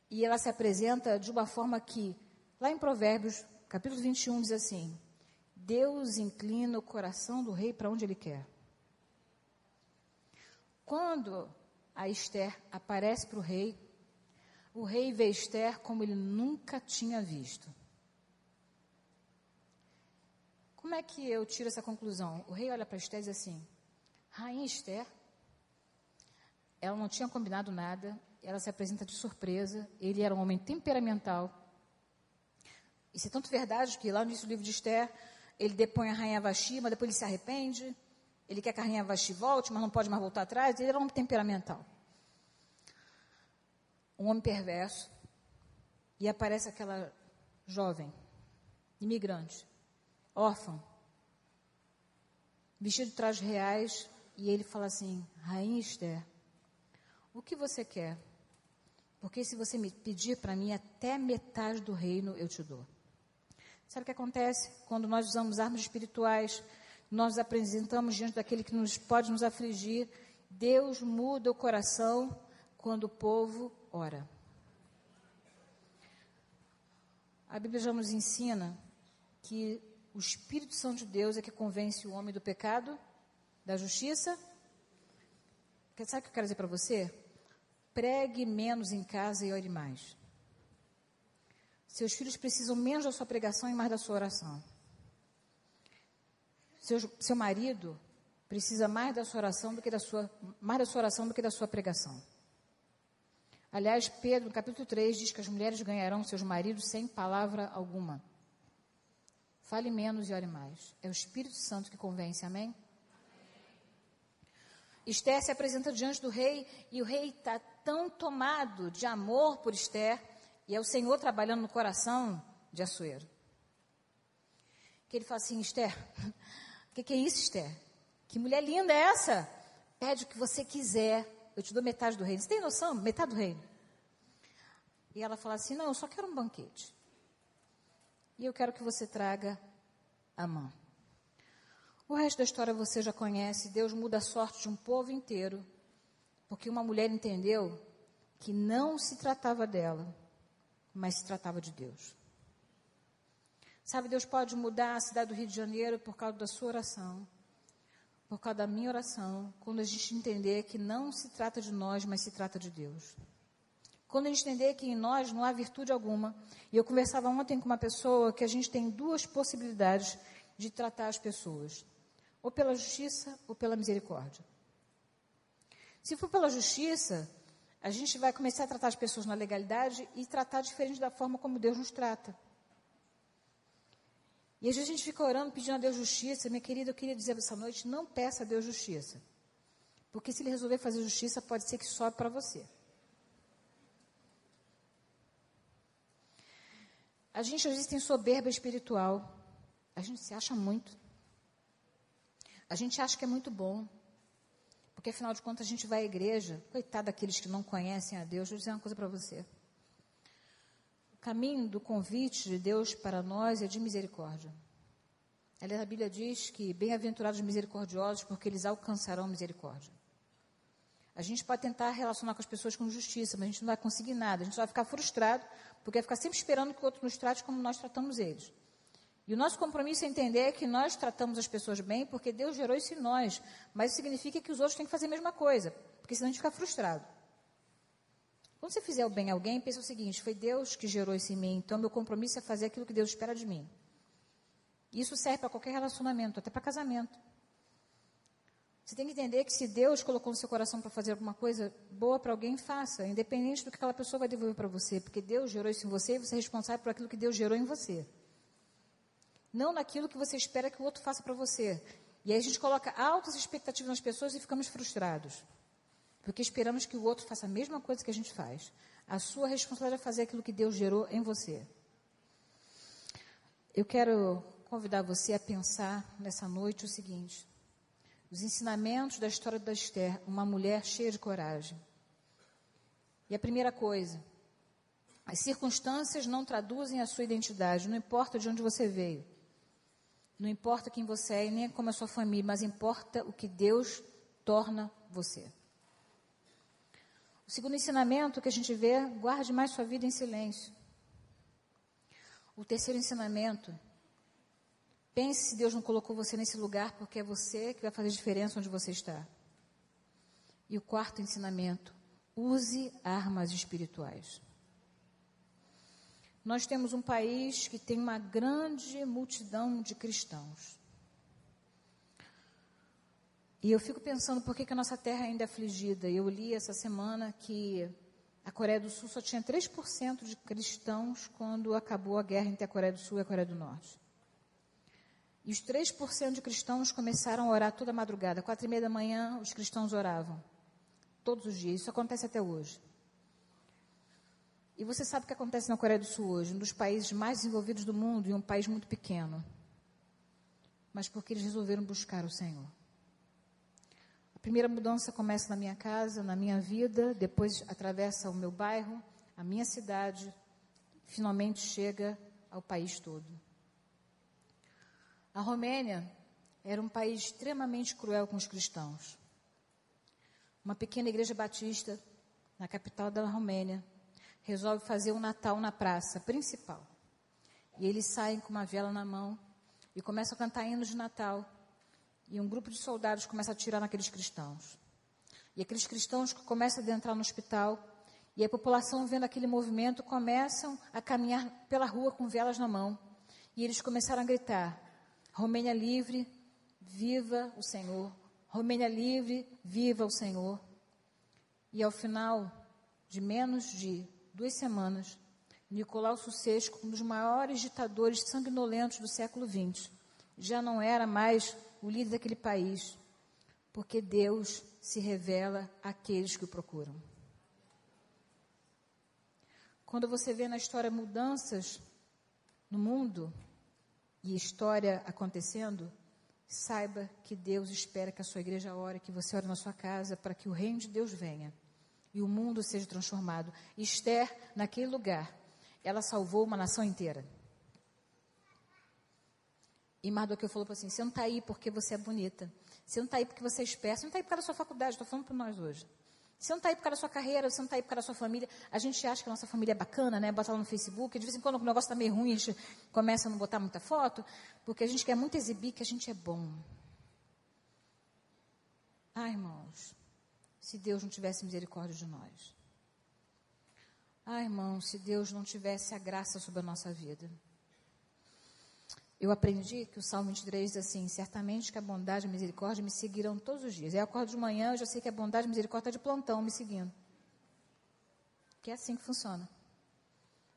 E ela se apresenta de uma forma que, lá em Provérbios, capítulo 21, diz assim: Deus inclina o coração do rei para onde ele quer. Quando a Esther aparece para o rei, o rei vê Esther como ele nunca tinha visto. Como é que eu tiro essa conclusão? O rei olha para Esther e diz assim: Rainha Esther, ela não tinha combinado nada, ela se apresenta de surpresa, ele era um homem temperamental. Isso é tanto verdade que lá no início do livro de Esther, ele depõe a rainha Vashti, mas depois ele se arrepende, ele quer que a rainha Vashti volte, mas não pode mais voltar atrás, ele era um homem temperamental. Um homem perverso. E aparece aquela jovem, imigrante, órfão, vestido de trajes reais, e ele fala assim: Rainha Esther, o que você quer? Porque se você me pedir para mim até metade do reino, eu te dou. Sabe o que acontece? Quando nós usamos armas espirituais, nós apresentamos diante daquele que nos pode nos afligir, Deus muda o coração quando o povo ora. A Bíblia já nos ensina que o Espírito Santo de Deus é que convence o homem do pecado, da justiça. Sabe o que eu quero dizer para você? Pregue menos em casa e ore mais. Seus filhos precisam menos da sua pregação e mais da sua oração. Seu, seu marido precisa mais da sua oração do que da sua mais da sua oração do que da sua pregação. Aliás, Pedro, no capítulo 3, diz que as mulheres ganharão seus maridos sem palavra alguma. Fale menos e ore mais. É o Espírito Santo que convence, amém? Esther se apresenta diante do rei e o rei está tão tomado de amor por Esther e é o Senhor trabalhando no coração de Assuero. Que ele fala assim: Esther, o *laughs* que, que é isso, Esther? Que mulher linda é essa? Pede o que você quiser, eu te dou metade do reino. Você tem noção? Metade do reino. E ela fala assim: Não, eu só quero um banquete. E eu quero que você traga a mão. O resto da história você já conhece. Deus muda a sorte de um povo inteiro, porque uma mulher entendeu que não se tratava dela, mas se tratava de Deus. Sabe, Deus pode mudar a cidade do Rio de Janeiro por causa da sua oração, por causa da minha oração, quando a gente entender que não se trata de nós, mas se trata de Deus. Quando a gente entender que em nós não há virtude alguma. E eu conversava ontem com uma pessoa que a gente tem duas possibilidades de tratar as pessoas: ou pela justiça ou pela misericórdia. Se for pela justiça, a gente vai começar a tratar as pessoas na legalidade e tratar diferente da forma como Deus nos trata. E às vezes a gente fica orando, pedindo a Deus justiça. Minha querida, eu queria dizer essa noite, não peça a Deus justiça. Porque se Ele resolver fazer justiça, pode ser que sobe para você. A gente às vezes tem soberba espiritual. A gente se acha muito. A gente acha que é muito bom. Porque afinal de contas a gente vai à igreja. Coitado daqueles que não conhecem a Deus. Vou dizer uma coisa para você. O caminho do convite de Deus para nós é de misericórdia. Aliás, a Bíblia diz que bem-aventurados misericordiosos, porque eles alcançarão misericórdia. A gente pode tentar relacionar com as pessoas com justiça, mas a gente não vai conseguir nada. A gente vai ficar frustrado porque vai ficar sempre esperando que o outro nos trate como nós tratamos eles. E o nosso compromisso é entender que nós tratamos as pessoas bem porque Deus gerou isso em nós. Mas isso significa que os outros têm que fazer a mesma coisa, porque senão a gente fica frustrado. Quando você fizer o bem a alguém, pensa o seguinte: foi Deus que gerou isso em mim, então meu compromisso é fazer aquilo que Deus espera de mim. Isso serve para qualquer relacionamento, até para casamento. Você tem que entender que se Deus colocou no seu coração para fazer alguma coisa boa para alguém, faça, independente do que aquela pessoa vai devolver para você, porque Deus gerou isso em você e você é responsável por aquilo que Deus gerou em você. Não naquilo que você espera que o outro faça para você. E aí a gente coloca altas expectativas nas pessoas e ficamos frustrados. Porque esperamos que o outro faça a mesma coisa que a gente faz. A sua responsabilidade é fazer aquilo que Deus gerou em você. Eu quero convidar você a pensar nessa noite o seguinte: os ensinamentos da história da Esther, uma mulher cheia de coragem. E a primeira coisa, as circunstâncias não traduzem a sua identidade, não importa de onde você veio. Não importa quem você é nem como é a sua família, mas importa o que Deus torna você. O segundo ensinamento que a gente vê, guarde mais sua vida em silêncio. O terceiro ensinamento, Pense se Deus não colocou você nesse lugar porque é você que vai fazer diferença onde você está. E o quarto ensinamento: use armas espirituais. Nós temos um país que tem uma grande multidão de cristãos. E eu fico pensando por que, que a nossa terra ainda é afligida. Eu li essa semana que a Coreia do Sul só tinha 3% de cristãos quando acabou a guerra entre a Coreia do Sul e a Coreia do Norte. E os 3% de cristãos começaram a orar toda madrugada. Quatro e meia da manhã, os cristãos oravam. Todos os dias. Isso acontece até hoje. E você sabe o que acontece na Coreia do Sul hoje? Um dos países mais desenvolvidos do mundo e um país muito pequeno. Mas porque eles resolveram buscar o Senhor. A primeira mudança começa na minha casa, na minha vida, depois atravessa o meu bairro, a minha cidade, finalmente chega ao país todo. A Romênia era um país extremamente cruel com os cristãos. Uma pequena igreja batista, na capital da Romênia, resolve fazer um Natal na praça principal. E eles saem com uma vela na mão e começam a cantar hinos de Natal. E um grupo de soldados começa a atirar naqueles cristãos. E aqueles cristãos que começam a adentrar no hospital, e a população vendo aquele movimento, começam a caminhar pela rua com velas na mão. E eles começaram a gritar: Romênia livre, viva o Senhor. Romênia livre, viva o Senhor. E ao final de menos de duas semanas, Nicolau Sucesco, um dos maiores ditadores sanguinolentos do século XX, já não era mais o líder daquele país, porque Deus se revela àqueles que o procuram. Quando você vê na história mudanças no mundo, e história acontecendo, saiba que Deus espera que a sua igreja ore, que você ore na sua casa, para que o reino de Deus venha e o mundo seja transformado. Esther, naquele lugar, ela salvou uma nação inteira. E Mardoqueu falou assim: você não está aí porque você é bonita. Você não está aí porque você é esperta. Você não está aí por causa da sua faculdade. Estou falando para nós hoje. Você não está aí por causa da sua carreira, você não está aí por causa da sua família. A gente acha que a nossa família é bacana, né? Bota lá no Facebook. De vez em quando o negócio está meio ruim, a gente começa a não botar muita foto, porque a gente quer muito exibir que a gente é bom. Ah, irmãos, se Deus não tivesse misericórdia de nós. Ah, irmãos, se Deus não tivesse a graça sobre a nossa vida. Eu aprendi que o Salmo 23 diz assim: certamente que a bondade e a misericórdia me seguirão todos os dias. Eu acordo de manhã, eu já sei que a bondade e a misericórdia está de plantão me seguindo. Que é assim que funciona.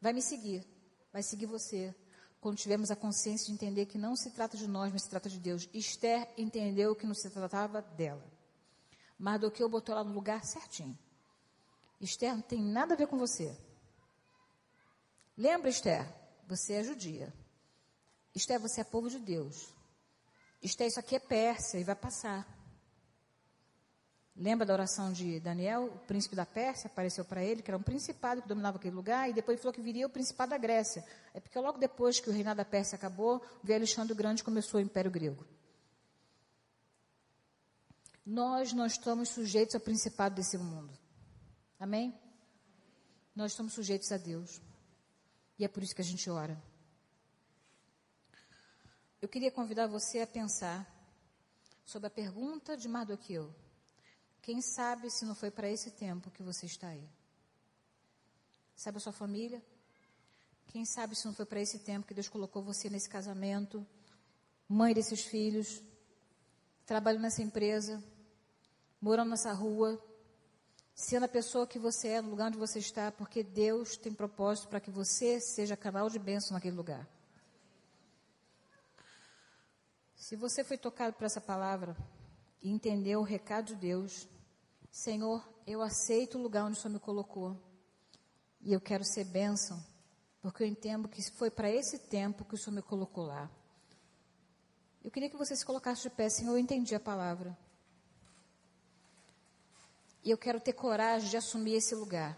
Vai me seguir, vai seguir você. Quando tivermos a consciência de entender que não se trata de nós, mas se trata de Deus. Esther entendeu que não se tratava dela. Mardoqueu botou ela no lugar certinho. Esther não tem nada a ver com você. Lembra, Esther? Você é judia. Esther, você é povo de Deus. Esther, isso aqui é Pérsia e vai passar. Lembra da oração de Daniel? O príncipe da Pérsia apareceu para ele, que era um principado que dominava aquele lugar, e depois falou que viria o principado da Grécia. É porque logo depois que o reinado da Pérsia acabou, veio Alexandre o Grande e começou o Império Grego. Nós não estamos sujeitos ao principado desse mundo. Amém? Nós estamos sujeitos a Deus. E é por isso que a gente ora. Eu queria convidar você a pensar sobre a pergunta de Mardoqueu. Quem sabe se não foi para esse tempo que você está aí? Sabe a sua família? Quem sabe se não foi para esse tempo que Deus colocou você nesse casamento, mãe desses filhos, trabalhando nessa empresa, morando nessa rua, sendo a pessoa que você é, no lugar onde você está, porque Deus tem propósito para que você seja canal de bênção naquele lugar. Se você foi tocado por essa palavra e entendeu o recado de Deus, Senhor, eu aceito o lugar onde o Senhor me colocou. E eu quero ser bênção, porque eu entendo que foi para esse tempo que o Senhor me colocou lá. Eu queria que você se colocasse de pé, Senhor, eu entendi a palavra. E eu quero ter coragem de assumir esse lugar.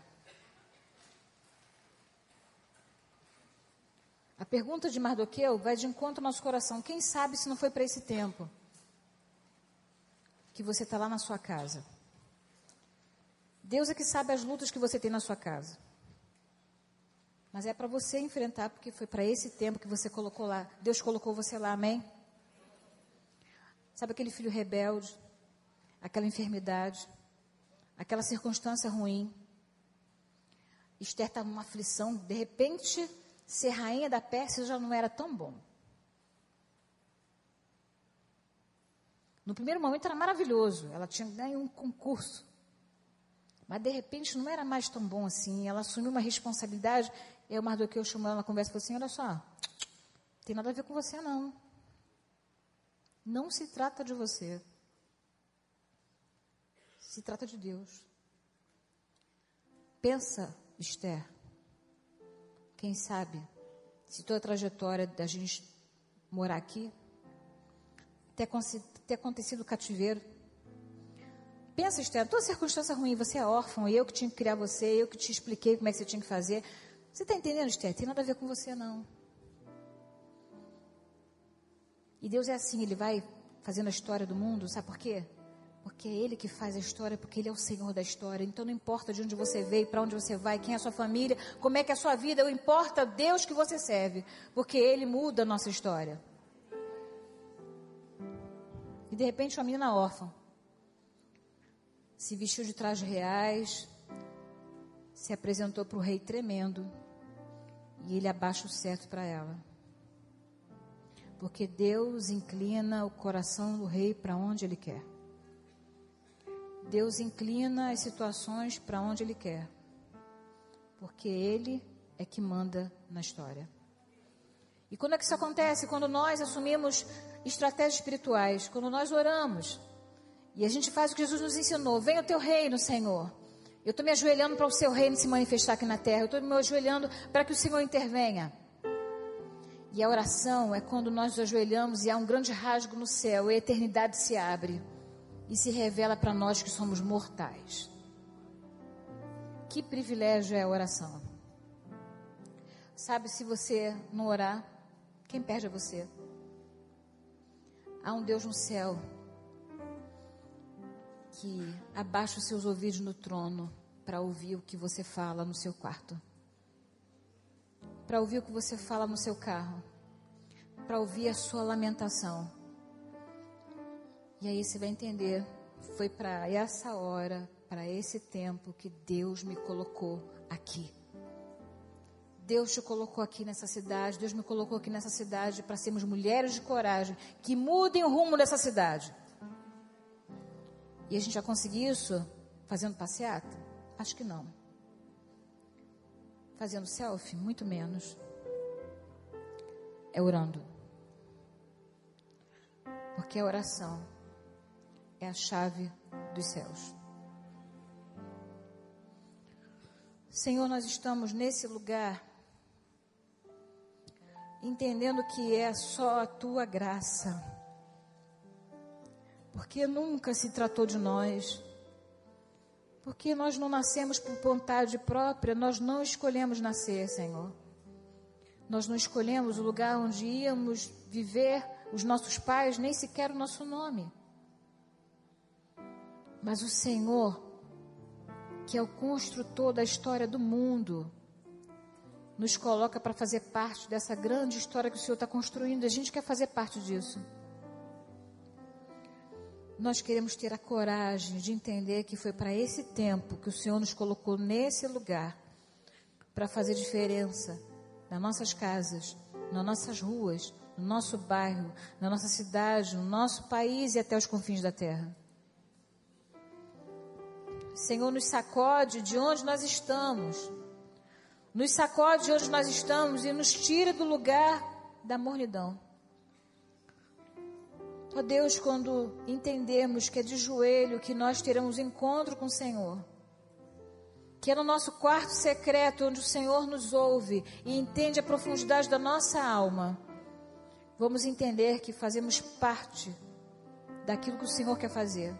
A pergunta de Mardoqueu vai de encontro ao nosso coração. Quem sabe se não foi para esse tempo que você está lá na sua casa? Deus é que sabe as lutas que você tem na sua casa. Mas é para você enfrentar, porque foi para esse tempo que você colocou lá. Deus colocou você lá, amém? Sabe aquele filho rebelde, aquela enfermidade, aquela circunstância ruim. Esther estava numa aflição, de repente, ser rainha da Pérsia já não era tão bom. No primeiro momento era maravilhoso, ela tinha ganho um concurso. Mas de repente não era mais tão bom assim. Ela assumiu uma responsabilidade. E o Mardoqueu chamou ela na conversa e falou assim: Olha só, tem nada a ver com você não. Não se trata de você. Se trata de Deus. Pensa, Esther. Quem sabe, se toda a trajetória da gente morar aqui, ter, ter acontecido o cativeiro, Pensa, Esther, tua circunstância ruim, você é órfão, eu que tinha que criar você, eu que te expliquei como é que você tinha que fazer. Você está entendendo, Esther? Tem nada a ver com você, não. E Deus é assim, Ele vai fazendo a história do mundo, sabe por quê? Porque é Ele que faz a história, porque Ele é o Senhor da história. Então não importa de onde você veio, para onde você vai, quem é a sua família, como é que é a sua vida, não importa Deus que você serve, porque Ele muda a nossa história. E de repente uma menina órfã se vestiu de trajes reais, se apresentou para o rei tremendo e ele abaixa o certo para ela. Porque Deus inclina o coração do rei para onde ele quer. Deus inclina as situações para onde ele quer. Porque ele é que manda na história. E quando é que isso acontece? Quando nós assumimos estratégias espirituais, quando nós oramos, e a gente faz o que Jesus nos ensinou: venha o teu reino, Senhor. Eu estou me ajoelhando para o seu reino se manifestar aqui na terra. Eu estou me ajoelhando para que o Senhor intervenha. E a oração é quando nós nos ajoelhamos e há um grande rasgo no céu a eternidade se abre e se revela para nós que somos mortais. Que privilégio é a oração. Sabe, se você não orar, quem perde é você. Há um Deus no céu que abaixe os seus ouvidos no trono para ouvir o que você fala no seu quarto, para ouvir o que você fala no seu carro, para ouvir a sua lamentação. E aí você vai entender, foi para essa hora, para esse tempo que Deus me colocou aqui. Deus te colocou aqui nessa cidade, Deus me colocou aqui nessa cidade para sermos mulheres de coragem que mudem o rumo dessa cidade. E a gente já conseguiu isso fazendo passeata? Acho que não. fazendo selfie, muito menos. É orando. Porque a oração é a chave dos céus. Senhor, nós estamos nesse lugar entendendo que é só a tua graça. Porque nunca se tratou de nós. Porque nós não nascemos por vontade própria, nós não escolhemos nascer, Senhor. Nós não escolhemos o lugar onde íamos viver, os nossos pais, nem sequer o nosso nome. Mas o Senhor, que é o construtor da história do mundo, nos coloca para fazer parte dessa grande história que o Senhor está construindo. A gente quer fazer parte disso. Nós queremos ter a coragem de entender que foi para esse tempo que o Senhor nos colocou nesse lugar para fazer diferença nas nossas casas, nas nossas ruas, no nosso bairro, na nossa cidade, no nosso país e até os confins da terra. Senhor, nos sacode de onde nós estamos nos sacode de onde nós estamos e nos tira do lugar da mornidão. Ó Deus, quando entendemos que é de joelho que nós teremos encontro com o Senhor, que é no nosso quarto secreto onde o Senhor nos ouve e entende a profundidade da nossa alma, vamos entender que fazemos parte daquilo que o Senhor quer fazer.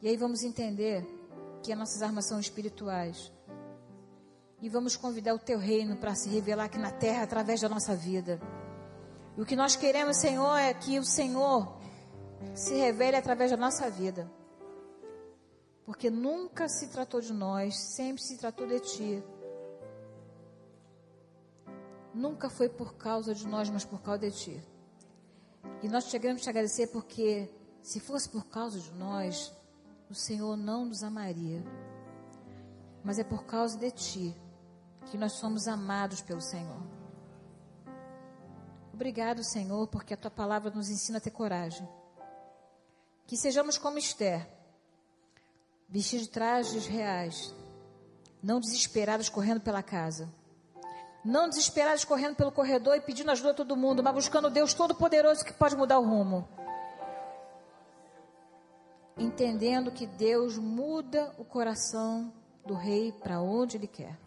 E aí vamos entender que as nossas armas são espirituais e vamos convidar o teu reino para se revelar aqui na terra através da nossa vida. E o que nós queremos, Senhor, é que o Senhor se revele através da nossa vida. Porque nunca se tratou de nós, sempre se tratou de ti. Nunca foi por causa de nós, mas por causa de ti. E nós queremos te agradecer porque se fosse por causa de nós, o Senhor não nos amaria. Mas é por causa de ti que nós somos amados pelo Senhor. Obrigado, Senhor, porque a tua palavra nos ensina a ter coragem. Que sejamos como Esther, vestidos de trajes reais, não desesperados correndo pela casa. Não desesperados correndo pelo corredor e pedindo ajuda a todo mundo, mas buscando Deus Todo-Poderoso que pode mudar o rumo. Entendendo que Deus muda o coração do rei para onde ele quer.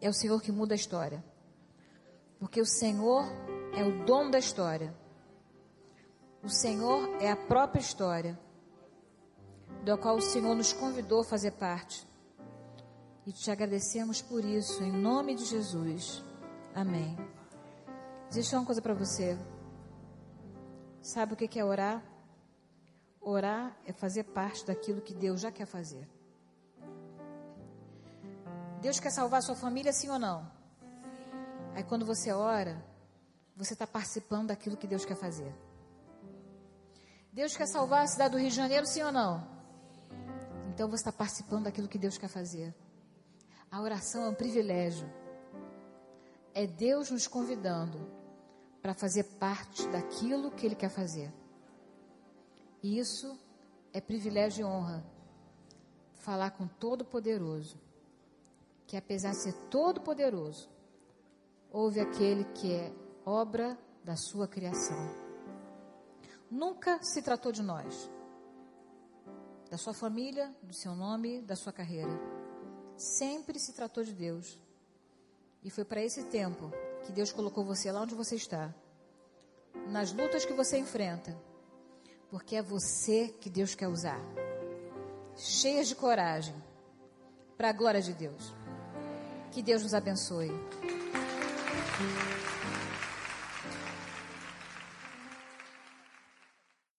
É o Senhor que muda a história. Porque o Senhor é o dono da história. O Senhor é a própria história, do qual o Senhor nos convidou a fazer parte. E te agradecemos por isso, em nome de Jesus. Amém. Deixa uma coisa para você. Sabe o que é orar? Orar é fazer parte daquilo que Deus já quer fazer. Deus quer salvar a sua família, sim ou não? Aí quando você ora, você está participando daquilo que Deus quer fazer. Deus quer salvar a cidade do Rio de Janeiro, sim ou não? Então você está participando daquilo que Deus quer fazer. A oração é um privilégio. É Deus nos convidando para fazer parte daquilo que Ele quer fazer. E isso é privilégio e honra. Falar com Todo-Poderoso que apesar de ser todo poderoso, houve aquele que é obra da sua criação. Nunca se tratou de nós, da sua família, do seu nome, da sua carreira. Sempre se tratou de Deus. E foi para esse tempo que Deus colocou você lá onde você está, nas lutas que você enfrenta, porque é você que Deus quer usar. Cheia de coragem, para a glória de Deus. Que Deus nos abençoe.